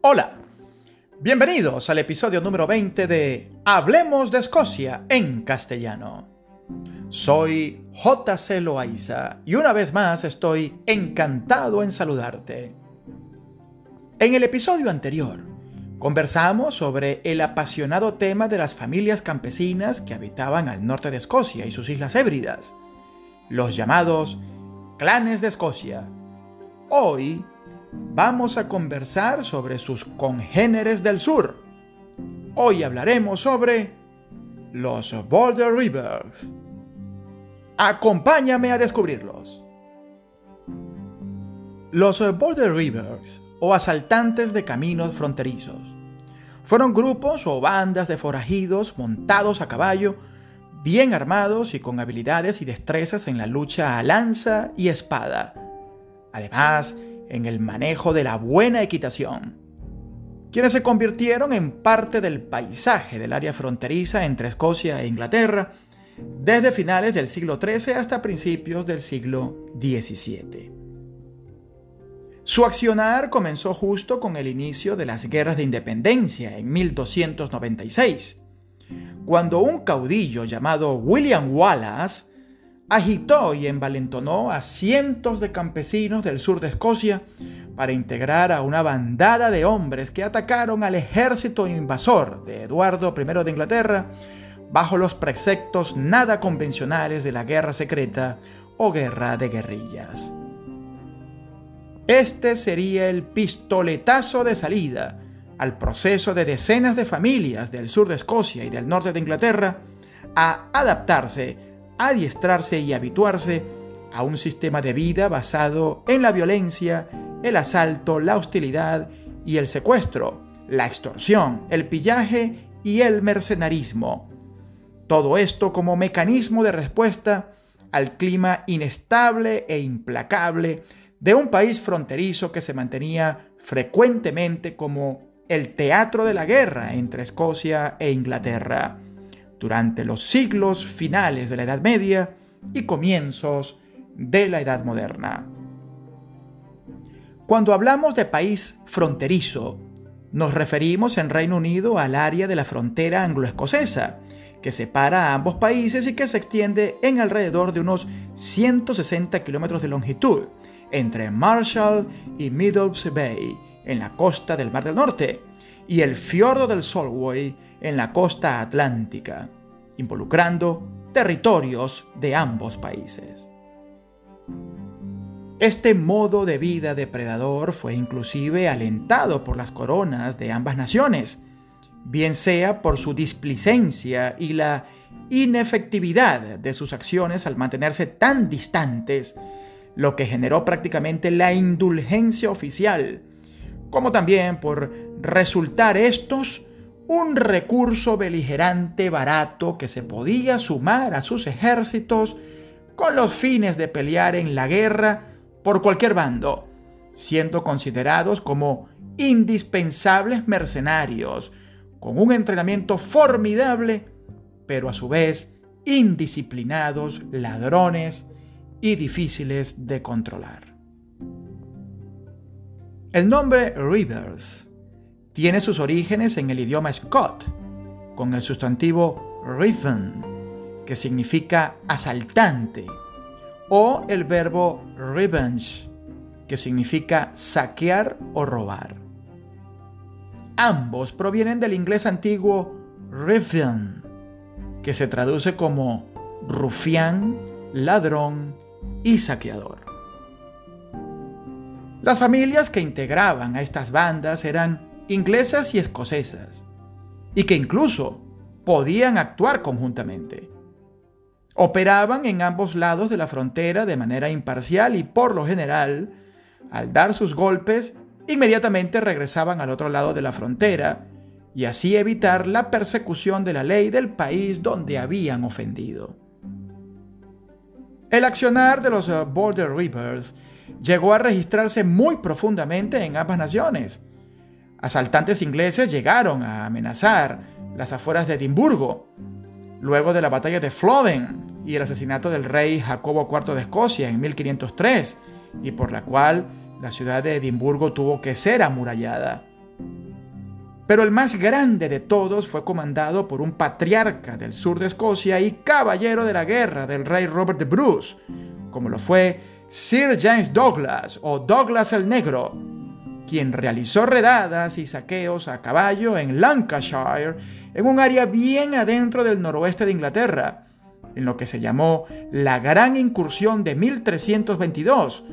Hola, bienvenidos al episodio número 20 de Hablemos de Escocia en castellano. Soy JC Loaiza y una vez más estoy encantado en saludarte. En el episodio anterior conversamos sobre el apasionado tema de las familias campesinas que habitaban al norte de Escocia y sus islas hébridas, los llamados clanes de Escocia. Hoy vamos a conversar sobre sus congéneres del sur. Hoy hablaremos sobre los Border Rivers. Acompáñame a descubrirlos. Los Border Rivers, o asaltantes de caminos fronterizos, fueron grupos o bandas de forajidos montados a caballo, bien armados y con habilidades y destrezas en la lucha a lanza y espada. Además, en el manejo de la buena equitación, quienes se convirtieron en parte del paisaje del área fronteriza entre Escocia e Inglaterra desde finales del siglo XIII hasta principios del siglo XVII. Su accionar comenzó justo con el inicio de las guerras de independencia en 1296, cuando un caudillo llamado William Wallace agitó y envalentonó a cientos de campesinos del sur de Escocia para integrar a una bandada de hombres que atacaron al ejército invasor de Eduardo I de Inglaterra bajo los preceptos nada convencionales de la guerra secreta o guerra de guerrillas. Este sería el pistoletazo de salida al proceso de decenas de familias del sur de Escocia y del norte de Inglaterra a adaptarse adiestrarse y habituarse a un sistema de vida basado en la violencia, el asalto, la hostilidad y el secuestro, la extorsión, el pillaje y el mercenarismo. Todo esto como mecanismo de respuesta al clima inestable e implacable de un país fronterizo que se mantenía frecuentemente como el teatro de la guerra entre Escocia e Inglaterra durante los siglos finales de la Edad Media y comienzos de la Edad Moderna. Cuando hablamos de país fronterizo, nos referimos en Reino Unido al área de la frontera anglo-escocesa, que separa a ambos países y que se extiende en alrededor de unos 160 kilómetros de longitud, entre Marshall y Middles Bay, en la costa del Mar del Norte, y el fiordo del Solway en la costa atlántica, involucrando territorios de ambos países. Este modo de vida depredador fue inclusive alentado por las coronas de ambas naciones, bien sea por su displicencia y la inefectividad de sus acciones al mantenerse tan distantes, lo que generó prácticamente la indulgencia oficial, como también por resultar estos un recurso beligerante barato que se podía sumar a sus ejércitos con los fines de pelear en la guerra por cualquier bando, siendo considerados como indispensables mercenarios, con un entrenamiento formidable, pero a su vez indisciplinados ladrones y difíciles de controlar. El nombre Rivers tiene sus orígenes en el idioma Scott, con el sustantivo riven, que significa asaltante, o el verbo revenge, que significa saquear o robar. Ambos provienen del inglés antiguo riven, que se traduce como rufián, ladrón y saqueador. Las familias que integraban a estas bandas eran inglesas y escocesas, y que incluso podían actuar conjuntamente. Operaban en ambos lados de la frontera de manera imparcial y por lo general, al dar sus golpes, inmediatamente regresaban al otro lado de la frontera y así evitar la persecución de la ley del país donde habían ofendido. El accionar de los uh, Border Reapers llegó a registrarse muy profundamente en ambas naciones, asaltantes ingleses llegaron a amenazar las afueras de Edimburgo, luego de la batalla de Flodden y el asesinato del rey Jacobo IV de Escocia en 1503, y por la cual la ciudad de Edimburgo tuvo que ser amurallada. pero el más grande de todos fue comandado por un patriarca del sur de Escocia y caballero de la guerra del rey Robert de Bruce, como lo fue Sir James Douglas o Douglas el Negro, quien realizó redadas y saqueos a caballo en Lancashire, en un área bien adentro del noroeste de Inglaterra, en lo que se llamó la Gran Incursión de 1322,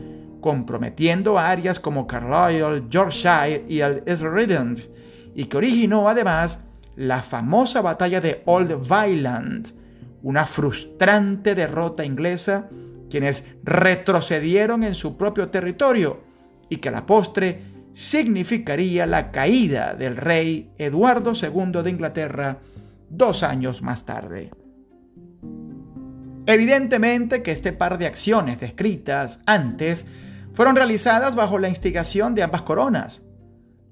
comprometiendo áreas como Carlisle, Yorkshire y el Redden y que originó además la famosa batalla de Old Violent, una frustrante derrota inglesa, quienes retrocedieron en su propio territorio y que a la postre significaría la caída del rey Eduardo II de Inglaterra dos años más tarde. Evidentemente que este par de acciones descritas antes fueron realizadas bajo la instigación de ambas coronas,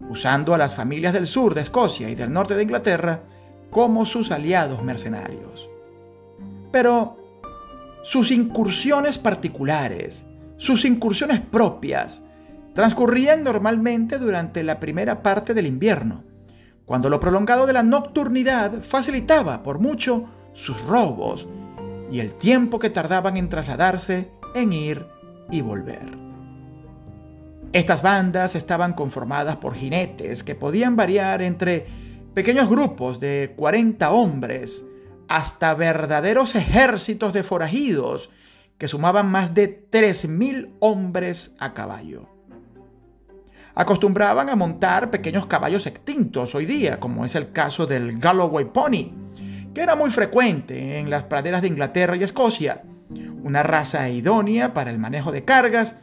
usando a las familias del sur de Escocia y del norte de Inglaterra como sus aliados mercenarios. Pero sus incursiones particulares, sus incursiones propias, transcurrían normalmente durante la primera parte del invierno, cuando lo prolongado de la nocturnidad facilitaba por mucho sus robos y el tiempo que tardaban en trasladarse, en ir y volver. Estas bandas estaban conformadas por jinetes que podían variar entre pequeños grupos de 40 hombres hasta verdaderos ejércitos de forajidos que sumaban más de 3.000 hombres a caballo. Acostumbraban a montar pequeños caballos extintos hoy día, como es el caso del Galloway Pony, que era muy frecuente en las praderas de Inglaterra y Escocia, una raza idónea para el manejo de cargas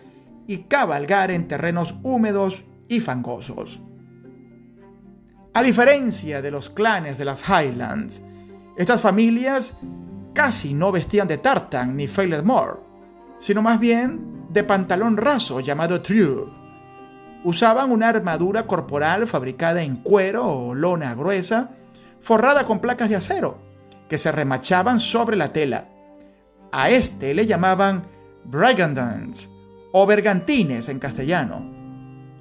y cabalgar en terrenos húmedos y fangosos. A diferencia de los clanes de las Highlands, estas familias casi no vestían de tartan ni failed more, sino más bien de pantalón raso llamado true. Usaban una armadura corporal fabricada en cuero o lona gruesa, forrada con placas de acero, que se remachaban sobre la tela. A este le llamaban brigandans, o bergantines en castellano,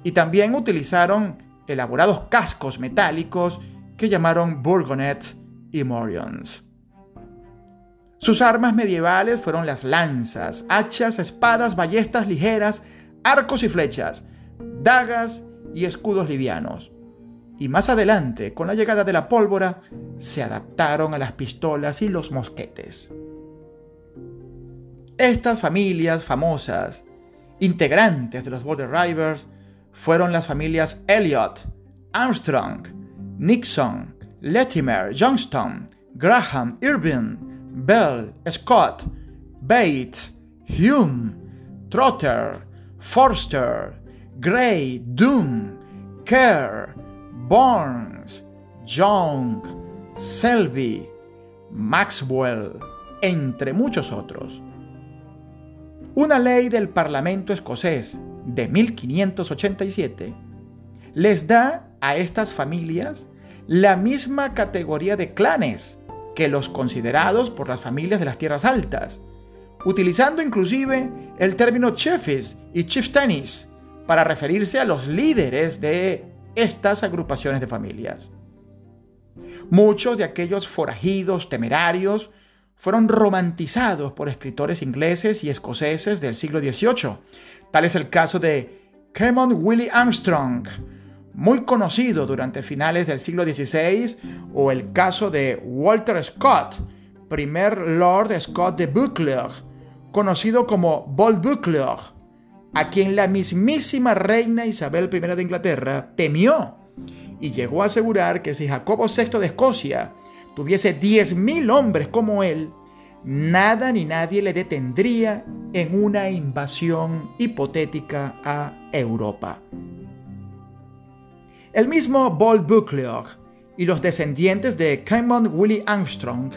y también utilizaron elaborados cascos metálicos que llamaron bourgonets y morions. Sus armas medievales fueron las lanzas, hachas, espadas, ballestas ligeras, arcos y flechas, dagas y escudos livianos. Y más adelante, con la llegada de la pólvora, se adaptaron a las pistolas y los mosquetes. Estas familias famosas Integrantes de los Border Rivers fueron las familias Elliot, Armstrong, Nixon, Latimer, Johnston, Graham, Irving, Bell, Scott, Bates, Hume, Trotter, Forster, Gray, Doom, Kerr, Barnes, Young, Selby, Maxwell, entre muchos otros. Una ley del Parlamento escocés de 1587 les da a estas familias la misma categoría de clanes que los considerados por las familias de las tierras altas, utilizando inclusive el término chiefs y chieftains para referirse a los líderes de estas agrupaciones de familias. Muchos de aquellos forajidos temerarios fueron romantizados por escritores ingleses y escoceses del siglo XVIII. Tal es el caso de Cameron Willie Armstrong, muy conocido durante finales del siglo XVI, o el caso de Walter Scott, primer Lord Scott de Buccleuch, conocido como Bold Buccleuch, a quien la mismísima reina Isabel I de Inglaterra temió y llegó a asegurar que si Jacobo VI de Escocia tuviese 10.000 hombres como él, nada ni nadie le detendría en una invasión hipotética a Europa. El mismo Bold Buccleuch y los descendientes de Cameron Willie Armstrong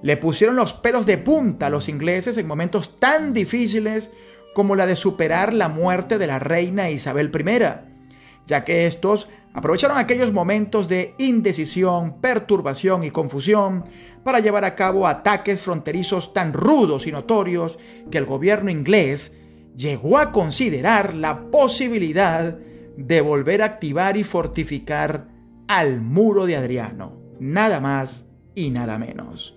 le pusieron los pelos de punta a los ingleses en momentos tan difíciles como la de superar la muerte de la reina Isabel I, ya que estos aprovecharon aquellos momentos de indecisión, perturbación y confusión para llevar a cabo ataques fronterizos tan rudos y notorios que el gobierno inglés llegó a considerar la posibilidad de volver a activar y fortificar al muro de Adriano, nada más y nada menos.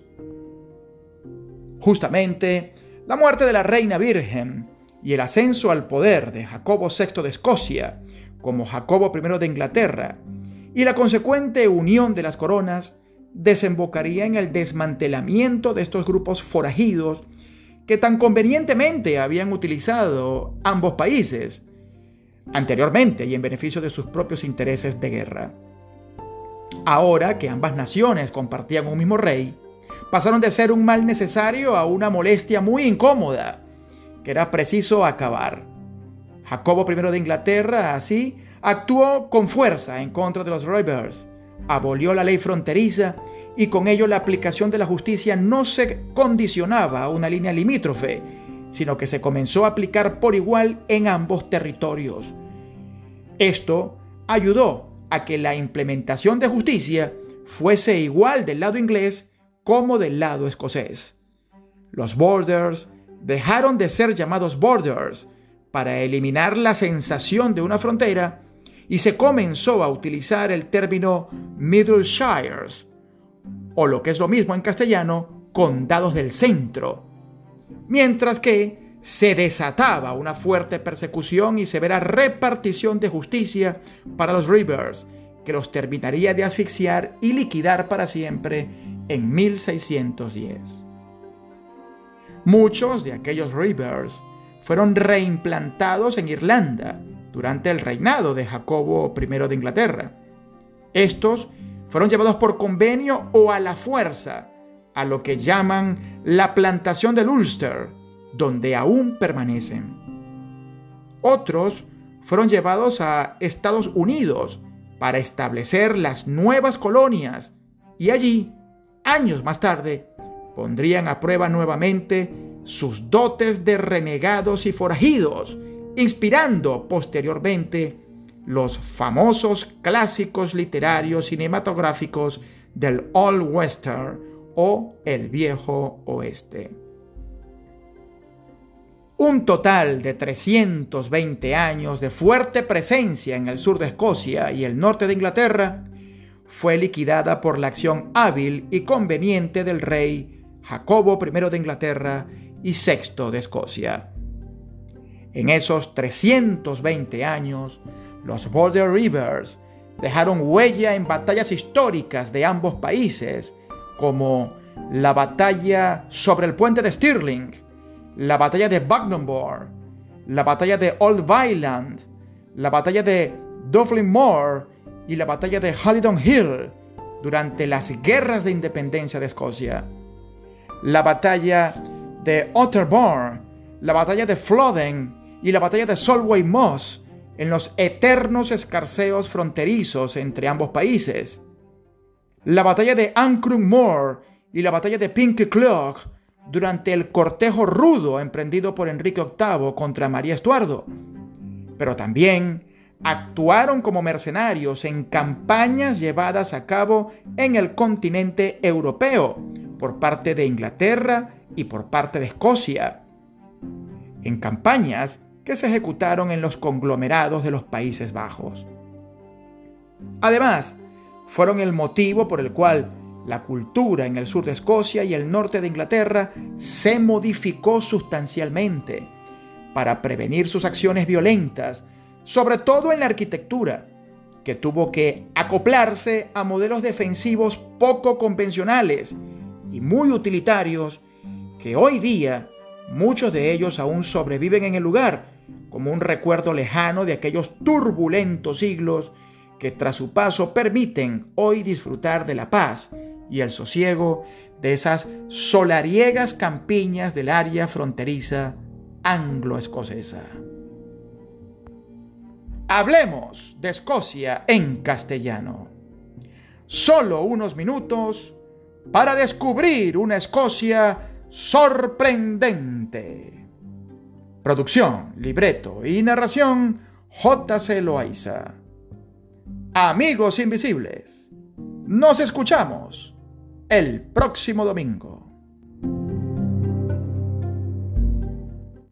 Justamente, la muerte de la reina virgen y el ascenso al poder de Jacobo VI de Escocia como Jacobo I de Inglaterra y la consecuente unión de las coronas desembocaría en el desmantelamiento de estos grupos forajidos que tan convenientemente habían utilizado ambos países anteriormente y en beneficio de sus propios intereses de guerra. Ahora que ambas naciones compartían un mismo rey, pasaron de ser un mal necesario a una molestia muy incómoda, que era preciso acabar. Jacobo I de Inglaterra, así, actuó con fuerza en contra de los Rebels, abolió la ley fronteriza y con ello la aplicación de la justicia no se condicionaba a una línea limítrofe, sino que se comenzó a aplicar por igual en ambos territorios. Esto ayudó a que la implementación de justicia fuese igual del lado inglés como del lado escocés. Los borders dejaron de ser llamados borders para eliminar la sensación de una frontera y se comenzó a utilizar el término Middleshires, o lo que es lo mismo en castellano, condados del centro, mientras que se desataba una fuerte persecución y severa repartición de justicia para los Rivers, que los terminaría de asfixiar y liquidar para siempre en 1610. Muchos de aquellos Rivers fueron reimplantados en Irlanda durante el reinado de Jacobo I de Inglaterra. Estos fueron llevados por convenio o a la fuerza a lo que llaman la plantación del Ulster, donde aún permanecen. Otros fueron llevados a Estados Unidos para establecer las nuevas colonias y allí, años más tarde, pondrían a prueba nuevamente sus dotes de renegados y forajidos, inspirando posteriormente los famosos clásicos literarios cinematográficos del Old Western o el viejo oeste. Un total de 320 años de fuerte presencia en el sur de Escocia y el norte de Inglaterra fue liquidada por la acción hábil y conveniente del rey Jacobo I de Inglaterra y VI de Escocia. En esos 320 años, los Border Rivers dejaron huella en batallas históricas de ambos países como la batalla sobre el puente de Stirling, la batalla de Bucknambore, la batalla de Old Vineland, la batalla de Dublin Moor y la batalla de Halidon Hill durante las guerras de independencia de Escocia, la batalla de Otterbourne, la batalla de Flodden y la batalla de Solway Moss en los eternos escarceos fronterizos entre ambos países, la batalla de Ancrum Moor y la batalla de Pink Clock durante el cortejo rudo emprendido por Enrique VIII contra María Estuardo. Pero también actuaron como mercenarios en campañas llevadas a cabo en el continente europeo por parte de Inglaterra y por parte de Escocia. En campañas que se ejecutaron en los conglomerados de los Países Bajos. Además, fueron el motivo por el cual la cultura en el sur de Escocia y el norte de Inglaterra se modificó sustancialmente para prevenir sus acciones violentas, sobre todo en la arquitectura, que tuvo que acoplarse a modelos defensivos poco convencionales y muy utilitarios que hoy día muchos de ellos aún sobreviven en el lugar como un recuerdo lejano de aquellos turbulentos siglos que tras su paso permiten hoy disfrutar de la paz y el sosiego de esas solariegas campiñas del área fronteriza anglo-escocesa. Hablemos de Escocia en castellano. Solo unos minutos para descubrir una Escocia sorprendente. Producción, libreto y narración J.C. Loaiza. Amigos invisibles, nos escuchamos el próximo domingo.